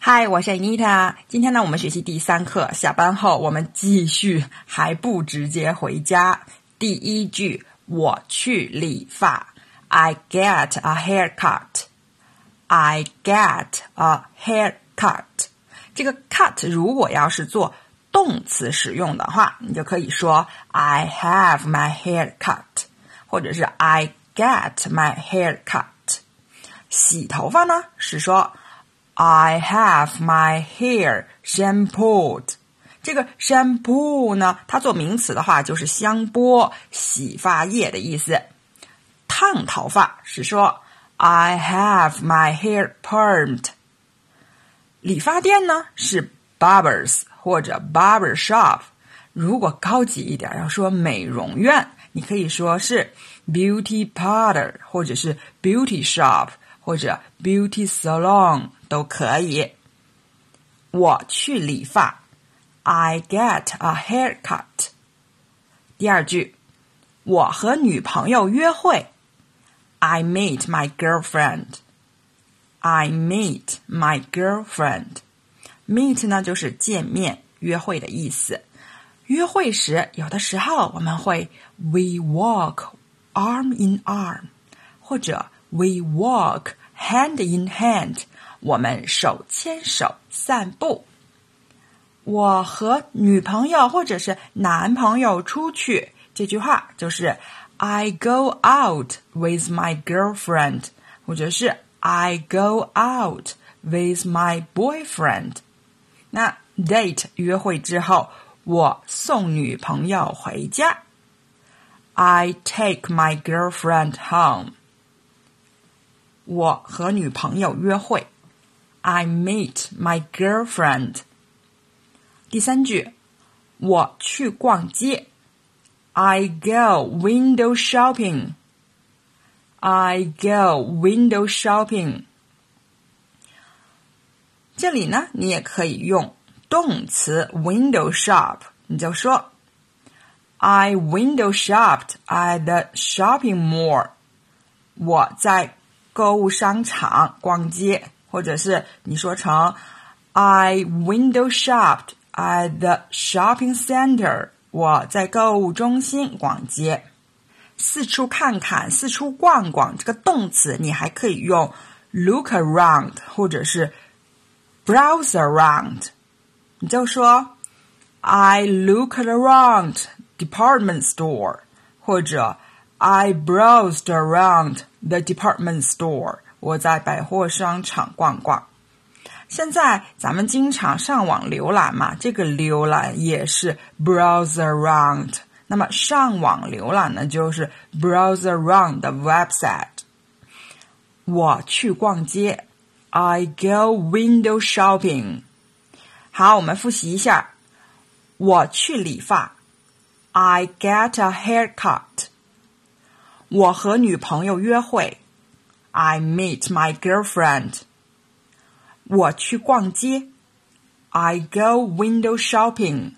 嗨，我是 Anita。今天呢，我们学习第三课。下班后，我们继续，还不直接回家。第一句，我去理发。I get a haircut. I get a haircut. 这个 cut 如果要是做动词使用的话，你就可以说 I have my hair cut，或者是 I get my hair cut。洗头发呢是说 I have my hair shampooed。这个 shampoo 呢，它做名词的话就是香波、洗发液的意思。烫头发是说 I have my hair permed。理发店呢是 barbers 或者 barber shop。如果高级一点，要说美容院，你可以说是 beauty parlor 或者是 beauty shop。或者 beauty salon 都可以。我去理发，I get a haircut。第二句，我和女朋友约会，I meet my girlfriend。I meet my girlfriend。meet 呢就是见面、约会的意思。约会时，有的时候我们会 we walk arm in arm，或者 we walk hand in hand， 我们手牵手散步。我和女朋友或者是男朋友出去，这句话就是 I go out with my girlfriend，或者是 I go out with my boyfriend。那 date 约会之后，我送女朋友回家。I take my girlfriend home。我和女朋友约会 ，I meet my girlfriend。第三句，我去逛街，I go window shopping。I go window shopping。这里呢，你也可以用动词 window shop，你就说，I window shopped at the shopping mall。我在购物商场逛街， 或者是你说成 I window shopped at the shopping center。我在购物中心逛街，四处看看，四处逛逛。这个动词你还可以用 look around，或者是 browse around。你就说 I looked around department store，或者 I browsed around the department store。 我在百货商场逛逛。现在咱们经常上网浏览嘛，这个浏览也是 browse around。那么上网浏览呢，就是 browse around the website。我去逛街，I go window shopping。好，我们复习一下。我去理发，I get a haircut。我和女朋友约会 ，I meet my girlfriend。我去逛街，I go window shopping。